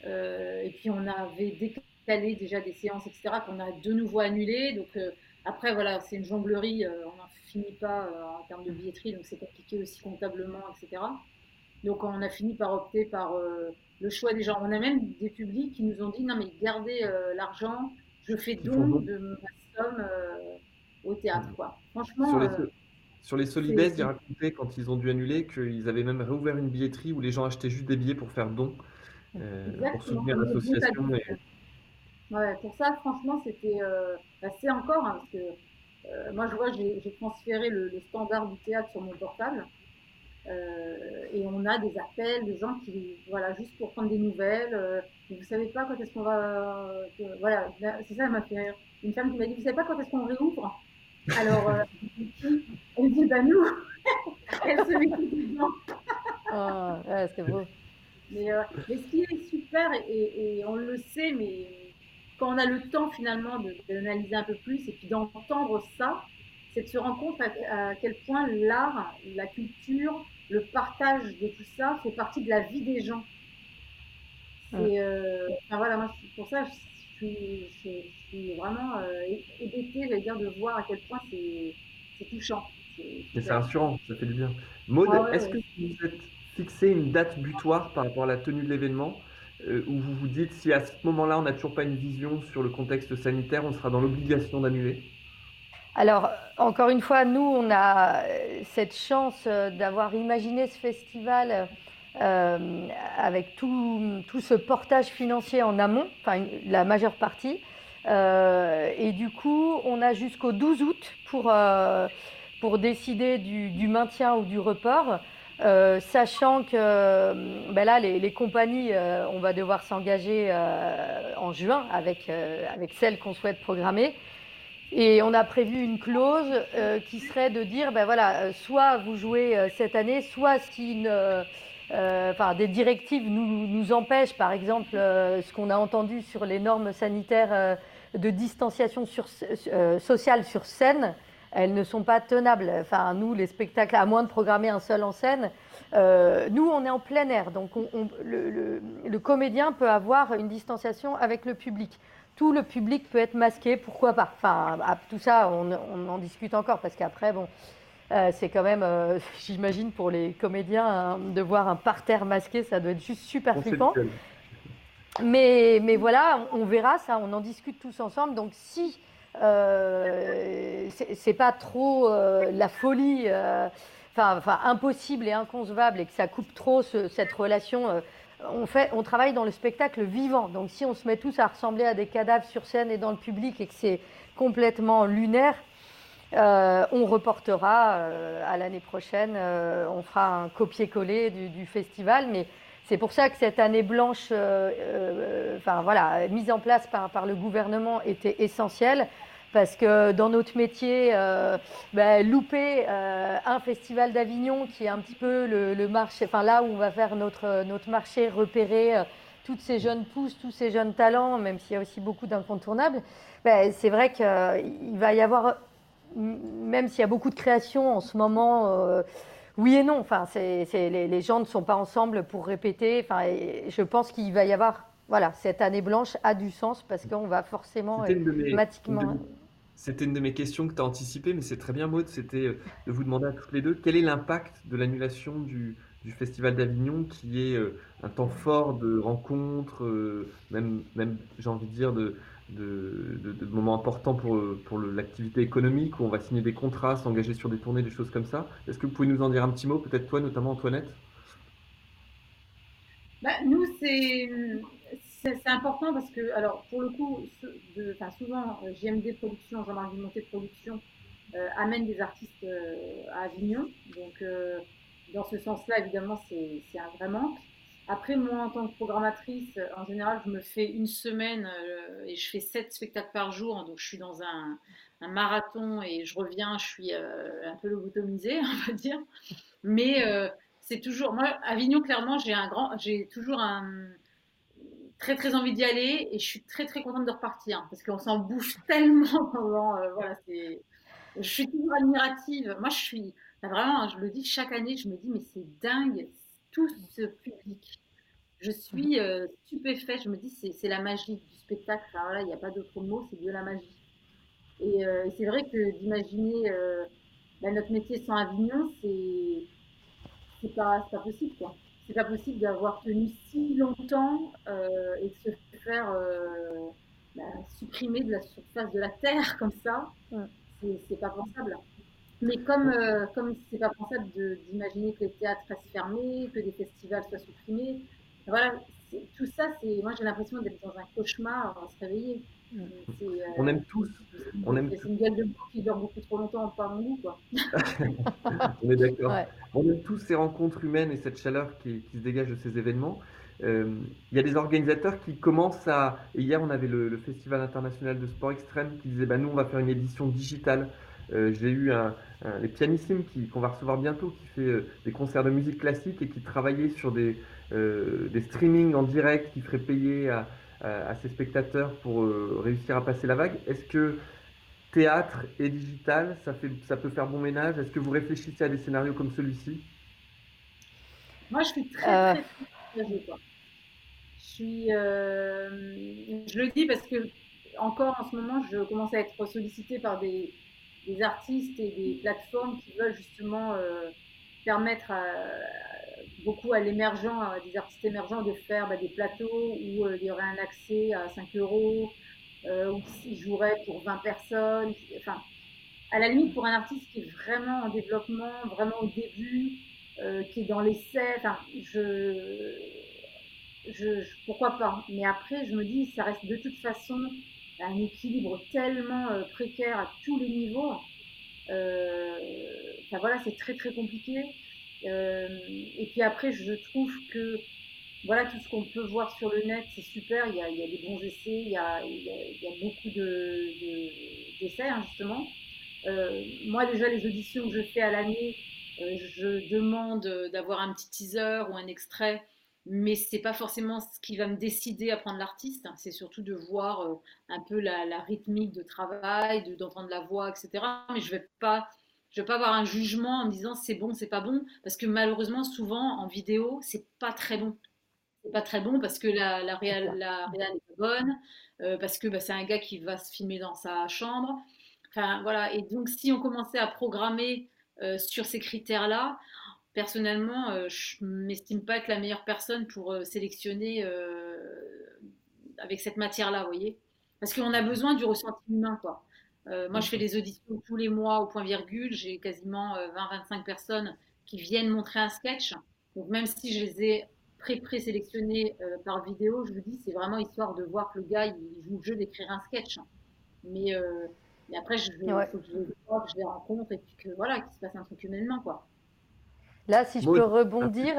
[SPEAKER 3] Euh, et puis on avait décalé déjà des séances, etc., qu'on a de nouveau annulées. Donc après, voilà, c'est une jonglerie. on finit pas en termes de billetterie, donc c'est compliqué aussi comptablement, etc. Donc on a fini par opter par le choix des gens. On a même des publics qui nous ont dit non mais gardez l'argent, je fais don de ma somme au théâtre. Quoi. Franchement.
[SPEAKER 1] Sur les, euh, sur les Solides, ils racontaient quand ils ont dû annuler qu'ils avaient même réouvert une billetterie où les gens achetaient juste des billets pour faire don, euh, pour soutenir l'association.
[SPEAKER 3] Ouais, pour ça, franchement, c'était assez bah, encore, hein, parce que moi, je vois, j'ai transféré le, standard du théâtre sur mon portable. et on a des appels de gens qui, voilà, juste pour prendre des nouvelles. vous savez pas quand est-ce qu'on va. voilà, c'est ça, m'a fait rire. Une femme qui m'a dit Vous savez pas quand est-ce qu'on réouvre? Alors, euh, elle dit, bah nous, elle se met dedans.
[SPEAKER 2] Ah, ouais, c'est beau.
[SPEAKER 3] Mais, euh, mais, ce qui est super, et, on le sait, mais quand on a le temps finalement d'analyser un peu plus et puis d'entendre ça, c'est de se rendre compte à, quel point l'art, la culture, le partage de tout ça fait partie de la vie des gens. Et euh, enfin, voilà, moi, pour ça, je suis, vraiment euh, hébétée, j'allais dire, de voir à quel point c'est touchant.
[SPEAKER 1] C'est rassurant, ça fait du bien. Maud, ah est-ce que vous êtes fixé une date butoir par rapport à la tenue de l'événement? Où vous vous dites si à ce moment-là on n'a toujours pas une vision sur le contexte sanitaire, on sera dans l'obligation d'annuler
[SPEAKER 2] alors, encore une fois, nous, on a cette chance euh, d'avoir imaginé ce festival euh, avec tout, tout, ce portage financier en amont, enfin la majeure partie. Euh, et du coup, on a jusqu'au 12 août pour, euh, pour décider du, maintien ou du report. Sachant que ben là, les, les compagnies, on va devoir s'engager en juin avec, avec celles qu'on souhaite programmer. Et on a prévu une clause qui serait de dire, ben voilà, soit vous jouez cette année, soit si euh, des directives nous, nous empêchent, par exemple, euh, ce qu'on a entendu sur les normes sanitaires euh, de distanciation sociale sur scène, elles ne sont pas tenables. Enfin, nous, les spectacles, à moins de programmer un seul en scène, nous, on est en plein air, donc le, le, comédien peut avoir une distanciation avec le public. Tout le public peut être masqué, pourquoi pas Enfin, tout ça, on, on en discute encore, parce qu'après, bon, euh, c'est quand même, euh, j'imagine, pour les comédiens, hein, de voir un parterre masqué, ça doit être juste super flippant. Mais, mais voilà, on, verra ça, on en discute tous ensemble. Donc si euh, c'est pas trop euh, la folie, enfin impossible et inconcevable et que ça coupe trop cette relation, on, fait, on travaille dans le spectacle vivant. Donc si on se met tous à ressembler à des cadavres sur scène et dans le public et que c'est complètement lunaire, euh, on reportera euh, à l'année prochaine, euh, on fera un copier-coller du, festival, mais c'est pour ça que cette année blanche, enfin voilà, mise en place par, le gouvernement était essentielle, parce que dans notre métier, ben, louper un festival d'Avignon qui est un petit peu le, marché, enfin là où on va faire notre, marché, repérer toutes ces jeunes pousses, tous ces jeunes talents, même s'il y a aussi beaucoup d'incontournables, ben, c'est vrai qu'il va y avoir même s'il y a beaucoup de créations en ce moment, euh, oui et non. Enfin, c'est, les, gens ne sont pas ensemble pour répéter. Enfin, je pense qu'il va y avoir, voilà, cette année blanche a du sens parce qu'on va forcément automatiquement.
[SPEAKER 1] C'était une de mes questions que tu as anticipées, mais c'est très bien, Maud. C'était euh, de vous demander à toutes les deux quel est l'impact de l'annulation du, Festival d'Avignon, qui est euh, un temps fort de rencontres, même, même j'ai envie de dire, de, de, moments importants pour, pour l'activité économique, où on va signer des contrats, s'engager sur des tournées, des choses comme ça. Est-ce que vous pouvez nous en dire un petit mot, peut-être toi, notamment Antoinette?
[SPEAKER 3] Bah, Nous, c'est important parce que, alors, pour le coup, souvent, euh, JMD Productions, Jean-Marc Monté Production, euh, amène des artistes euh, à Avignon. Donc, dans ce sens-là, évidemment, c'est un vrai manque. Après, moi, en tant que programmatrice, en général, je me fais une semaine euh, et je fais sept spectacles par jour. Donc, je suis dans un, marathon et je reviens, je suis euh, un peu lobotomisée, on va dire. Mais euh, c'est toujours. Moi, Avignon, clairement, j'ai un grand. J'ai toujours un. très très envie d'y aller et je suis très très contente de repartir parce qu'on s'en bouge tellement voilà. Je suis toujours admirative. Moi, je suis vraiment, je le dis chaque année, je me dis mais c'est dingue tout ce public. Je suis euh, stupéfaite. Je me dis c'est la magie du spectacle. Alors là, il n'y a pas d'autre mot, c'est de la magie. Et euh, c'est vrai que d'imaginer euh, bah, notre métier sans Avignon, c'est c'est pas, pas possible quoi c'est pas possible d'avoir tenu si longtemps euh, et de se faire bah, supprimer de la surface de la terre comme ça. C'est pas pensable. Mais comme euh, comme c'est pas pensable d'imaginer que les théâtres restent fermés, que des festivals soient supprimés, voilà, tout ça, c'est moi j'ai l'impression d'être dans un cauchemar à se réveiller.
[SPEAKER 1] Euh, on aime tous. On aime
[SPEAKER 3] c'est une gueule de bois qui dure beaucoup trop longtemps pas mon goût, quoi.
[SPEAKER 1] on est d'accord. On aime tous ces rencontres humaines et cette chaleur qui, se dégage de ces événements. Euh, il y a des organisateurs qui commencent à. hier, on avait le, Festival international de sport extrême qui disait bah, nous, on va faire une édition digitale. Euh, j'ai eu un, les pianissimes qu'on va recevoir bientôt qui fait des concerts de musique classique et qui travaillait sur des, des streamings en direct qui ferait payer à, à ses spectateurs pour euh, réussir à passer la vague. Est-ce que théâtre et digital, ça, fait, ça peut faire bon ménage? Est-ce que vous réfléchissez à des scénarios comme celui-ci?
[SPEAKER 3] Moi, je suis très, euh. très, très Je suis, euh, je le dis parce que encore en ce moment, je commence à être sollicitée par des, des artistes et des plateformes qui veulent justement permettre à, beaucoup à l'émergent, à des artistes émergents de faire bah, des plateaux où euh, il y aurait un accès à 5 euros, euh, où ils joueraient pour 20 personnes. Enfin, à la limite, pour un artiste qui est vraiment en développement, vraiment au début, euh, qui est dans l'essai, enfin, je, pourquoi pas. Mais après, je me dis, ça reste de toute façon un équilibre tellement précaire à tous les niveaux. enfin voilà, c'est très très compliqué. Euh, et puis après, je trouve que voilà, tout ce qu'on peut voir sur le net, c'est super. Il y, a, il y a, des bons essais, il y a, il y a, il y a beaucoup d'essais, de, hein, justement. Euh, moi, déjà, les auditions que je fais à l'année, euh, je demande d'avoir un petit teaser ou un extrait, mais c'est pas forcément ce qui va me décider à prendre l'artiste. C'est surtout de voir un peu la, la rythmique de travail, d'entendre la voix, etc. Mais je vais pas je ne vais pas avoir un jugement en me disant c'est bon, c'est pas bon, parce que malheureusement, souvent en vidéo, c'est pas très bon. C'est pas très bon parce que la, la réal, la n'est pas bonne, euh, parce que bah, c'est un gars qui va se filmer dans sa chambre. Enfin voilà. Et donc, si on commençait à programmer euh, sur ces critères-là, personnellement, euh, je m'estime pas être la meilleure personne pour sélectionner avec cette matière-là, vous voyez. Parce qu'on a besoin du ressenti humain, quoi. Euh, moi, je fais des auditions tous les mois au point virgule. J'ai quasiment 20-25 euh, personnes qui viennent montrer un sketch. Donc, même si je les ai pré-présélectionnés euh, par vidéo, je vous dis, c'est vraiment histoire de voir que le gars, il joue le jeu d'écrire un sketch. Mais, après, je faut que je les vois, que je les rencontre et puis que voilà, qu'il se passe un truc humainement, quoi.
[SPEAKER 2] Là, si je peux rebondir,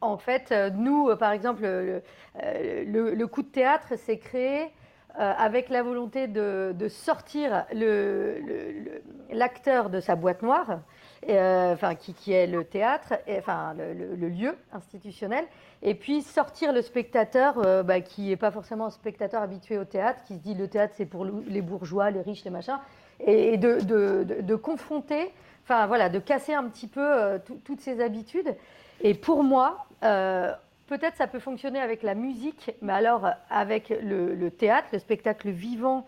[SPEAKER 2] en fait, nous, par exemple, le, le, coup de théâtre s'est créé euh, avec la volonté de, sortir l'acteur de sa boîte noire, euh, enfin, qui, est le théâtre, et, enfin le, lieu institutionnel, et puis sortir le spectateur euh, bah, qui n'est pas forcément un spectateur habitué au théâtre, qui se dit le théâtre c'est pour les bourgeois, les riches, les machins, et, de, confronter, enfin voilà, de casser un petit peu toutes ces habitudes. Et pour moi, Peut-être ça peut fonctionner avec la musique, mais alors avec le, théâtre, le spectacle vivant,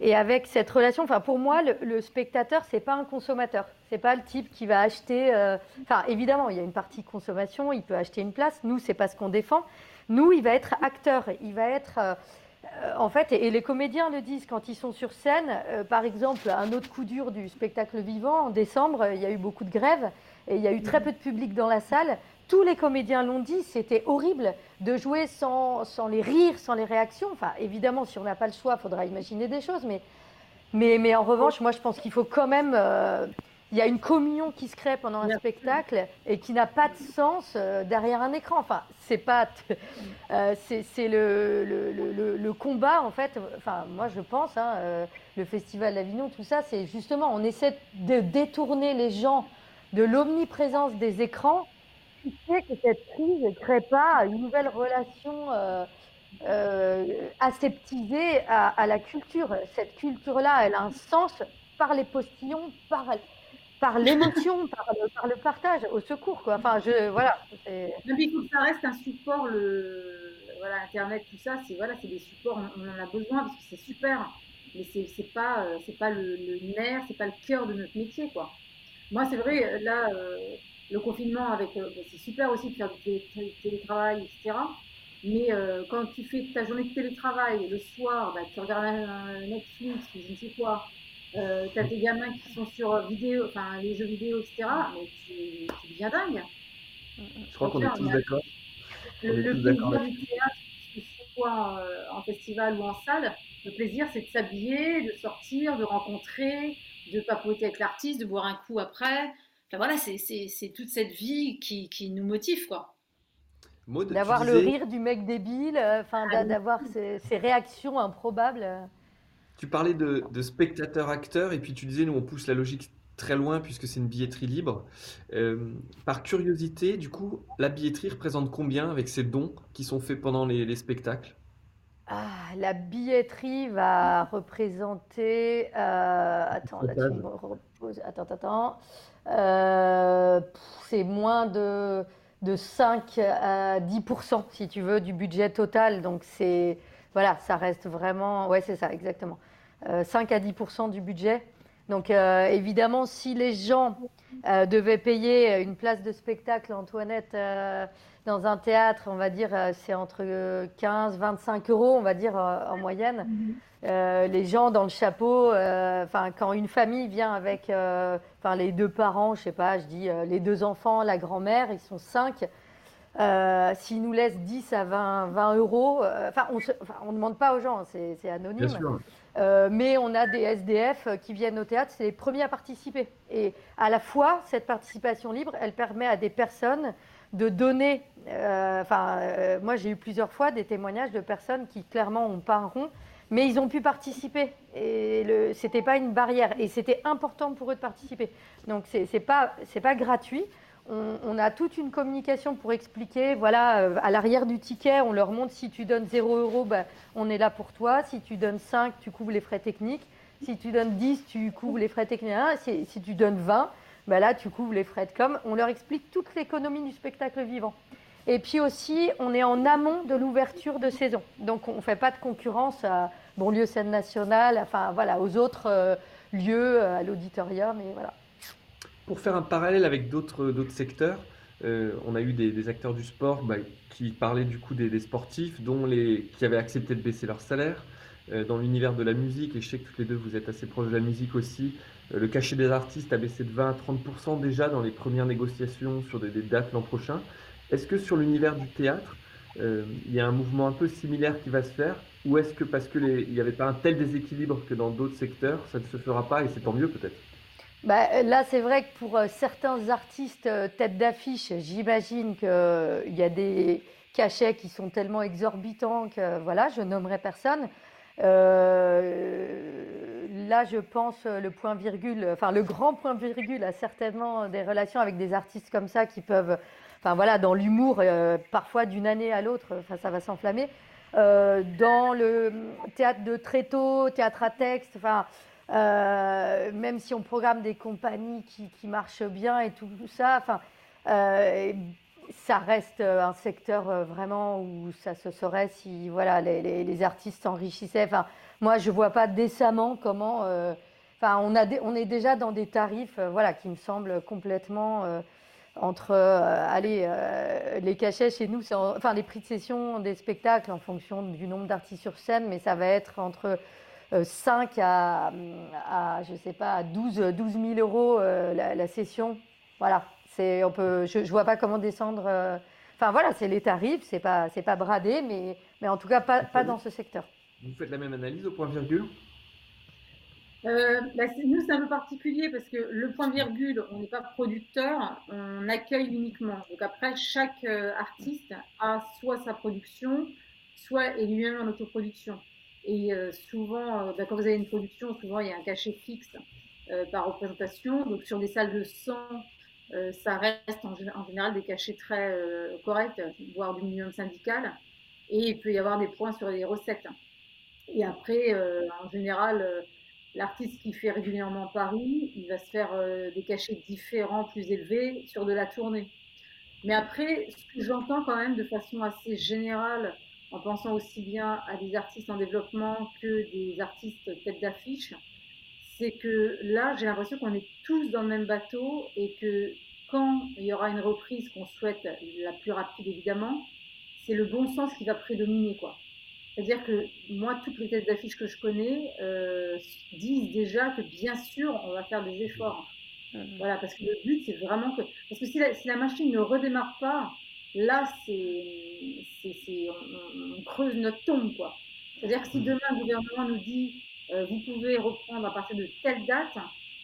[SPEAKER 2] et avec cette relation. Enfin, pour moi, le, spectateur, c'est pas un consommateur. C'est pas le type qui va acheter. Euh, enfin, évidemment, il y a une partie consommation. Il peut acheter une place. Nous, c'est pas ce qu'on défend. Nous, il va être acteur. Il va être euh, en fait, et, les comédiens le disent quand ils sont sur scène. Euh, par exemple, un autre coup dur du spectacle vivant en décembre, il y a eu beaucoup de grèves et il y a eu très peu de public dans la salle. Tous les comédiens l'ont dit, c'était horrible de jouer sans, sans, les rires, sans les réactions. Enfin, évidemment, si on n'a pas le choix, il faudra imaginer des choses. Mais, mais, mais en revanche, moi, je pense qu'il faut quand même. Euh, il y a une communion qui se crée pendant un spectacle et qui n'a pas de sens euh, derrière un écran. Enfin, c'est pas. Euh, c'est le, le, le, le, combat, en fait. Enfin, moi, je pense, hein, le Festival d'Avignon, tout ça, c'est justement, on essaie de détourner les gens de l'omniprésence des écrans qui fait que cette crise ne crée pas une nouvelle relation euh, aseptisé à, la culture. Cette culture-là, elle a un sens par les postillons, par, par l'émotion, par, le partage, au secours. Quoi. Enfin, je, voilà.
[SPEAKER 3] que ça reste un support, le, voilà, Internet, tout ça, c'est voilà, des supports, on, en a besoin parce que c'est super. Mais c'est n'est pas, c'est pas le, le nerf, c'est pas le cœur de notre métier. quoi. Moi, c'est vrai, là, le confinement, avec, c'est super aussi de faire du télétravail, etc. Mais euh, quand tu fais ta journée de télétravail, le soir, bah, tu regardes un, Netflix je ne sais quoi, euh, tu as tes gamins qui sont sur vidéo, enfin les jeux vidéo, etc. Mais tu, tu deviens dingue.
[SPEAKER 1] Je crois qu'on est tous d'accord.
[SPEAKER 3] Le, le plaisir du théâtre, que ce soit euh, en festival ou en salle, le plaisir c'est de s'habiller, de sortir, de rencontrer, de papoter avec l'artiste, de boire un coup après. Enfin voilà, c'est toute cette vie qui, qui nous motive quoi.
[SPEAKER 2] D'avoir le rire du mec débile, euh, enfin ah d'avoir ces, réactions improbables.
[SPEAKER 1] Tu parlais de, spectateurs-acteurs et puis tu disais nous on pousse la logique très loin puisque c'est une billetterie libre. Euh, par curiosité, du coup, la billetterie représente combien avec ces dons qui sont faits pendant les, spectacles?
[SPEAKER 2] Ah, La billetterie va représenter. Euh, attends, là tu me reposes. Attends, attends. c'est moins de de 5 à 10% si tu veux du budget total. Donc c'est voilà, ça reste vraiment ouais, c'est ça exactement. 5 euh, à 10% du budget. Donc euh, évidemment, si les gens euh, devaient payer une place de spectacle, Antoinette, dans un théâtre, on va dire, c'est entre 15 25 euros, on va dire en moyenne. Mhm. Les gens dans le chapeau, enfin quand une famille vient avec les deux parents, je sais pas, je dis les deux enfants, la grand-mère, ils sont cinq. S'ils nous laissent 10 à 20, 20 euros, enfin on ne demande pas aux gens, c'est anonyme. mais on a des SDF qui viennent au théâtre, c'est les premiers à participer. Et à la fois, cette participation libre, elle permet à des personnes de donner. Enfin, moi j'ai eu plusieurs fois des témoignages de personnes qui clairement ont pas un rond mais ils ont pu participer et ce n'était pas une barrière et c'était important pour eux de participer. Donc ce n'est pas, pas gratuit. On, a toute une communication pour expliquer, voilà, euh, à l'arrière du ticket, on leur montre si tu donnes 0 euros, ben, on est là pour toi. Si tu donnes 5, tu couvres les frais techniques. Si tu donnes 10, tu couvres les frais techniques. Si, si tu donnes 20, ben là, tu couvres les frais de com. On leur explique toute l'économie du spectacle vivant. Et puis aussi, on est en amont de l'ouverture de saison. Donc, on ne fait pas de concurrence à Bonlieu Scène Nationale, enfin voilà, aux autres euh, lieux, euh, à l'auditorium, et voilà.
[SPEAKER 1] Pour faire un parallèle avec d'autres secteurs, euh, on a eu des, acteurs du sport bah, qui parlaient du coup des, sportifs, dont les, qui avaient accepté de baisser leur salaire. dans l'univers de la musique, et je sais que toutes les deux vous êtes assez proches de la musique aussi, le cachet des artistes a baissé de 20 à 30% déjà dans les premières négociations sur des dates l'an prochain. Est-ce que sur l'univers du théâtre, euh, il y a un mouvement un peu similaire qui va se faire Ou est-ce que parce qu'il n'y avait pas un tel déséquilibre que dans d'autres secteurs, ça ne se fera pas et c'est tant mieux peut-être?
[SPEAKER 2] Bah, là, c'est vrai que pour euh, certains artistes euh, tête d'affiche, j'imagine qu'il y a des cachets qui sont tellement exorbitants que voilà, je nommerai personne. là, je pense le point virgule, enfin le grand point virgule a certainement des relations avec des artistes comme ça qui peuvent Enfin voilà, dans l'humour, euh, parfois d'une année à l'autre, ça va s'enflammer. Euh, dans le théâtre de tréteau, théâtre à texte, enfin, euh, même si on programme des compagnies qui, marchent bien et tout, ça, enfin, ça reste un secteur vraiment où ça se saurait si voilà, les, artistes s'enrichissaient. Enfin, moi, je ne vois pas décemment comment. On, on est déjà dans des tarifs voilà, qui me semblent complètement entre euh, allez, euh, les cachets chez nous, enfin les prix de session des spectacles en fonction du nombre d'artistes sur scène, mais ça va être entre 5 euh, à, à, je sais pas, 12, 12 000 euros la, session. Voilà, c'est, on peut, je ne vois pas comment descendre. Enfin voilà, c'est les tarifs, c'est pas, c'est pas bradé, mais, mais en tout cas pas, pas dans ce secteur.
[SPEAKER 1] Vous faites la même analyse au point virgule?
[SPEAKER 3] Euh, bah, nous, c'est un peu particulier parce que le point virgule, on n'est pas producteur, on accueille uniquement. Donc après, chaque euh, artiste a soit sa production, soit est lui-même en autoproduction. Et euh, souvent, bah, quand vous avez une production, souvent il y a un cachet fixe par représentation. Donc sur des salles de 100, ça reste en, général des cachets très corrects, voire du minimum syndical. et il peut y avoir des points sur les recettes. Et après, en général, l'artiste qui fait régulièrement Paris, il va se faire des cachets différents, plus élevés sur de la tournée. Mais après, ce que j'entends quand même de façon assez générale, en pensant aussi bien à des artistes en développement que des artistes tête d'affiche, c'est que là, j'ai l'impression qu'on est tous dans le même bateau et que quand il y aura une reprise qu'on souhaite la plus rapide évidemment, c'est le bon sens qui va prédominer quoi. C'est-à-dire que moi, toutes les têtes d'affiche que je connais euh, disent déjà que bien sûr, on va faire des efforts. Mmh. Voilà, parce que le but, c'est vraiment que. Parce que si la, si la, machine ne redémarre pas, là, c'est. On, on, creuse notre tombe, quoi. C'est-à-dire que si mmh. demain, le gouvernement nous dit euh, vous pouvez reprendre à partir de telle date,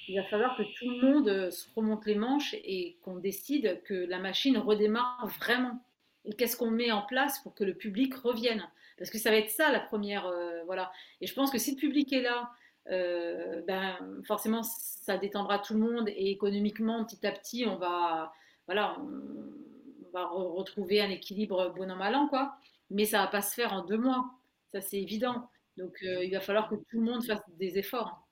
[SPEAKER 3] il va falloir que tout le monde euh, se remonte les manches et qu'on décide que la machine redémarre vraiment. Et qu'est-ce qu'on met en place pour que le public revienne? Parce que ça va être ça la première. Euh, voilà. Et je pense que si le public est là, euh, ben, forcément, ça détendra tout le monde et économiquement, petit à petit, on va, voilà, on, va retrouver un équilibre bon an mal an, quoi. Mais ça va pas se faire en deux mois, ça c'est évident. Donc, il va falloir que tout le monde fasse des efforts.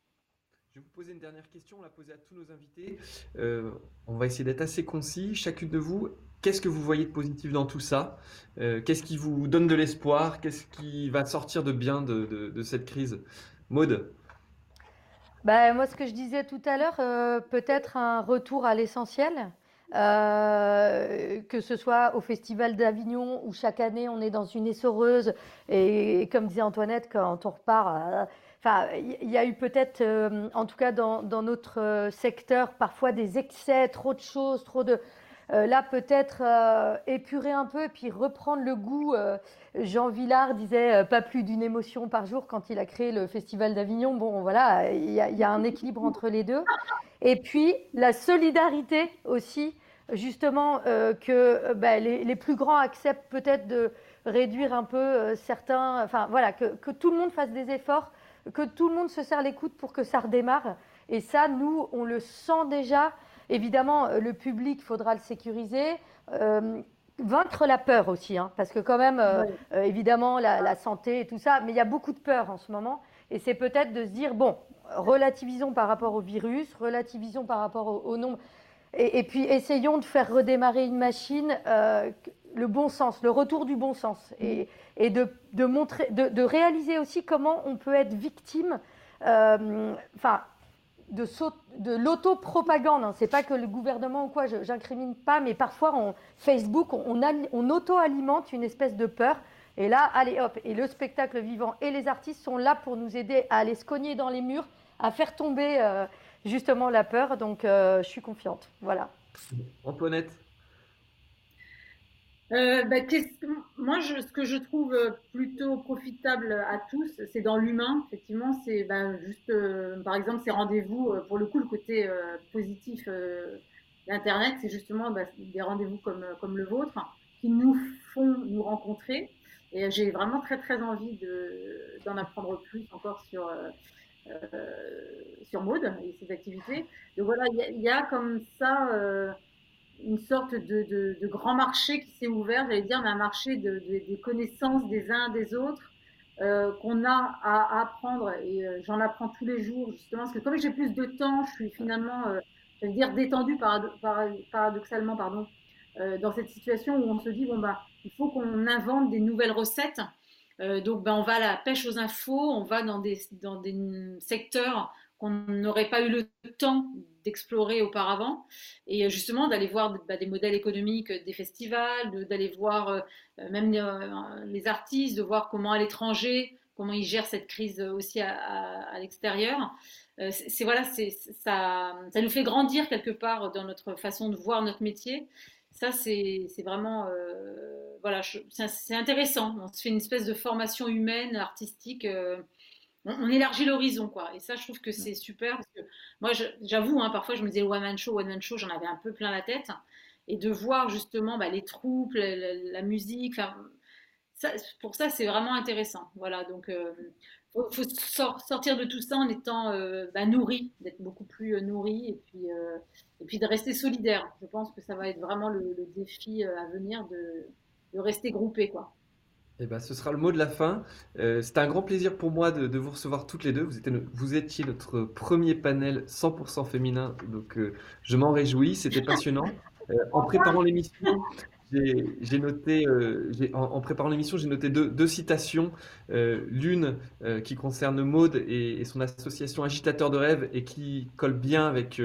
[SPEAKER 1] Je vais vous poser une dernière question, on l'a posée à tous nos invités. Euh, on va essayer d'être assez concis. Chacune de vous, qu'est-ce que vous voyez de positif dans tout ça? Euh, Qu'est-ce qui vous donne de l'espoir? Qu'est-ce qui va sortir de bien de, cette crise? Maude
[SPEAKER 2] bah, Moi, ce que je disais tout à l'heure, euh, peut-être un retour à l'essentiel. Que ce soit au Festival d'Avignon où chaque année on est dans une essoreuse et, comme disait Antoinette, quand on repart Enfin, il y a eu peut-être, euh, en tout cas dans, notre euh, secteur, parfois des excès, trop de choses, trop de. Euh, là, peut-être épurer un peu et puis reprendre le goût. Jean Villard disait pas plus d'une émotion par jour quand il a créé le Festival d'Avignon. Bon, voilà, il y, a un équilibre entre les deux. Et puis la solidarité aussi, justement, que bah, les, plus grands acceptent peut-être de réduire un peu certains. Enfin, voilà, que, que tout le monde fasse des efforts que tout le monde se serre les coudes pour que ça redémarre. Et ça, nous, on le sent déjà. Évidemment, euh, le public, faudra le sécuriser. Euh, vaincre la peur aussi, hein, parce que quand même, euh, évidemment, la, santé et tout ça, mais il y a beaucoup de peur en ce moment. Et c'est peut-être de se dire, bon, relativisons par rapport au virus, relativisons par rapport au, nombre. Et, puis essayons de faire redémarrer une machine, le bon sens, le retour du bon sens. Et, et de, montrer, de, réaliser aussi comment on peut être victime, euh, enfin, de, de l'autopropagande. Hein. C'est pas que le gouvernement ou quoi, j'incrimine pas, mais parfois en Facebook, on, on auto-alimente une espèce de peur. Et là, allez hop, et le spectacle vivant et les artistes sont là pour nous aider à aller se cogner dans les murs, à faire tomber euh, justement la peur. Donc, euh, je suis confiante. Voilà.
[SPEAKER 1] Antoinette
[SPEAKER 3] euh, bah, moi, je, ce que je trouve euh, plutôt profitable à tous, c'est dans l'humain. Effectivement, c'est bah, juste, euh, par exemple, ces rendez-vous. pour le coup, le côté positif d'Internet, c'est justement bah, des rendez-vous comme comme le vôtre qui nous font nous rencontrer. Et j'ai vraiment très très envie de d'en apprendre plus encore sur sur Maude et ses activités. Donc voilà, il y, a comme ça une sorte de, grand marché qui s'est ouvert, j'allais dire, mais un marché de, des connaissances des uns des autres euh, qu'on a à, apprendre. Et euh, j'en apprends tous les jours, justement, parce que comme j'ai plus de temps, je suis finalement, euh, j'allais dire, détendue paradoxalement, pardon, dans cette situation où on se dit, bon, bah, il faut qu'on invente des nouvelles recettes. Donc, ben, on va à la pêche aux infos, on va dans des, dans des secteurs qu'on n'aurait pas eu le temps d'explorer auparavant et euh, justement d'aller voir bah, des modèles économiques des festivals, d'aller voir euh, même euh, les artistes, de voir comment à l'étranger, comment ils gèrent cette crise aussi à, l'extérieur. c'est voilà, ça, ça nous fait grandir quelque part dans notre façon de voir notre métier. Ça, c'est vraiment, voilà, c'est intéressant. On se fait une espèce de formation humaine, artistique on, élargit l'horizon, quoi. Et ça, je trouve que c'est super parce que moi, j'avoue, hein, parfois, je me disais one man show, one man show, j'en avais un peu plein la tête. Et de voir justement bah, les troupes, la, musique, ça, pour ça, c'est vraiment intéressant. Voilà, donc euh, faut, sortir de tout ça en étant euh, bah, nourri, d'être beaucoup plus euh, nourri et puis, et puis de rester solidaire. Je pense que ça va être vraiment le, défi à venir de, rester groupé, quoi.
[SPEAKER 1] Eh ben, ce sera le mot de la fin. Euh, C'était un grand plaisir pour moi de, vous recevoir toutes les deux. Vous, étiez, vous étiez notre premier panel 100% féminin, donc euh, je m'en réjouis. C'était passionnant. Euh, en préparant l'émission, j'ai noté, euh, en, préparant l'émission, j'ai noté deux, citations. Euh, L'une euh, qui concerne Maude et, son association Agitateur de rêve et qui colle bien avec,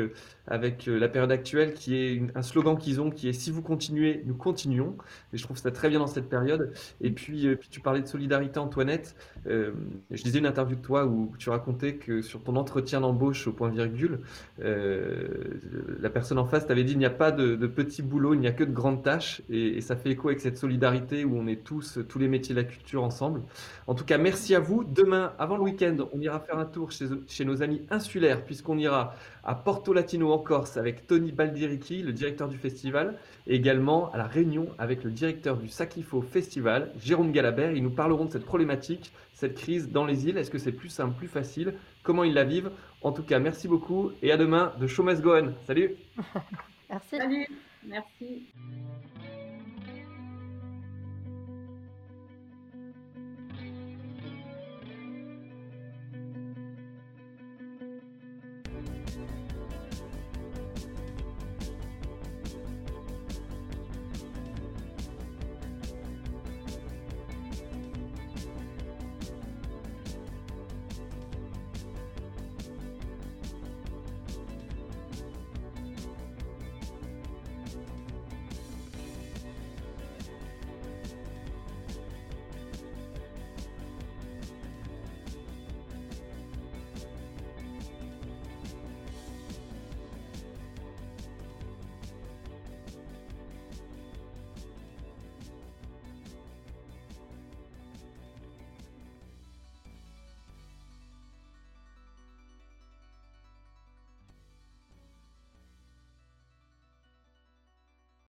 [SPEAKER 1] avec la période actuelle, qui est un slogan qu'ils ont qui est Si vous continuez, nous continuons. Et je trouve ça très bien dans cette période. Et puis, tu parlais de solidarité, Antoinette. je lisais une interview de toi où tu racontais que sur ton entretien d'embauche au point virgule, la personne en face t'avait dit il n'y a pas de, de petits boulots, il n'y a que de grandes tâches et, ça fait écho avec cette solidarité où on est tous, tous les métiers de la culture ensemble. En tout cas, merci à vous. Demain, avant le week-end, on ira faire un tour chez, chez nos amis insulaires, puisqu'on ira à Porto Latino en Corse avec Tony Baldiricchi, le directeur du festival, et également à la Réunion avec le directeur du Sakifo Festival, Jérôme Galabert. Ils nous parleront de cette problématique, cette crise dans les îles. Est-ce que c'est plus simple, plus facile? Comment ils la vivent? En tout cas, merci beaucoup et à demain de Show Must Go On. Salut
[SPEAKER 2] Merci.
[SPEAKER 3] Salut, merci.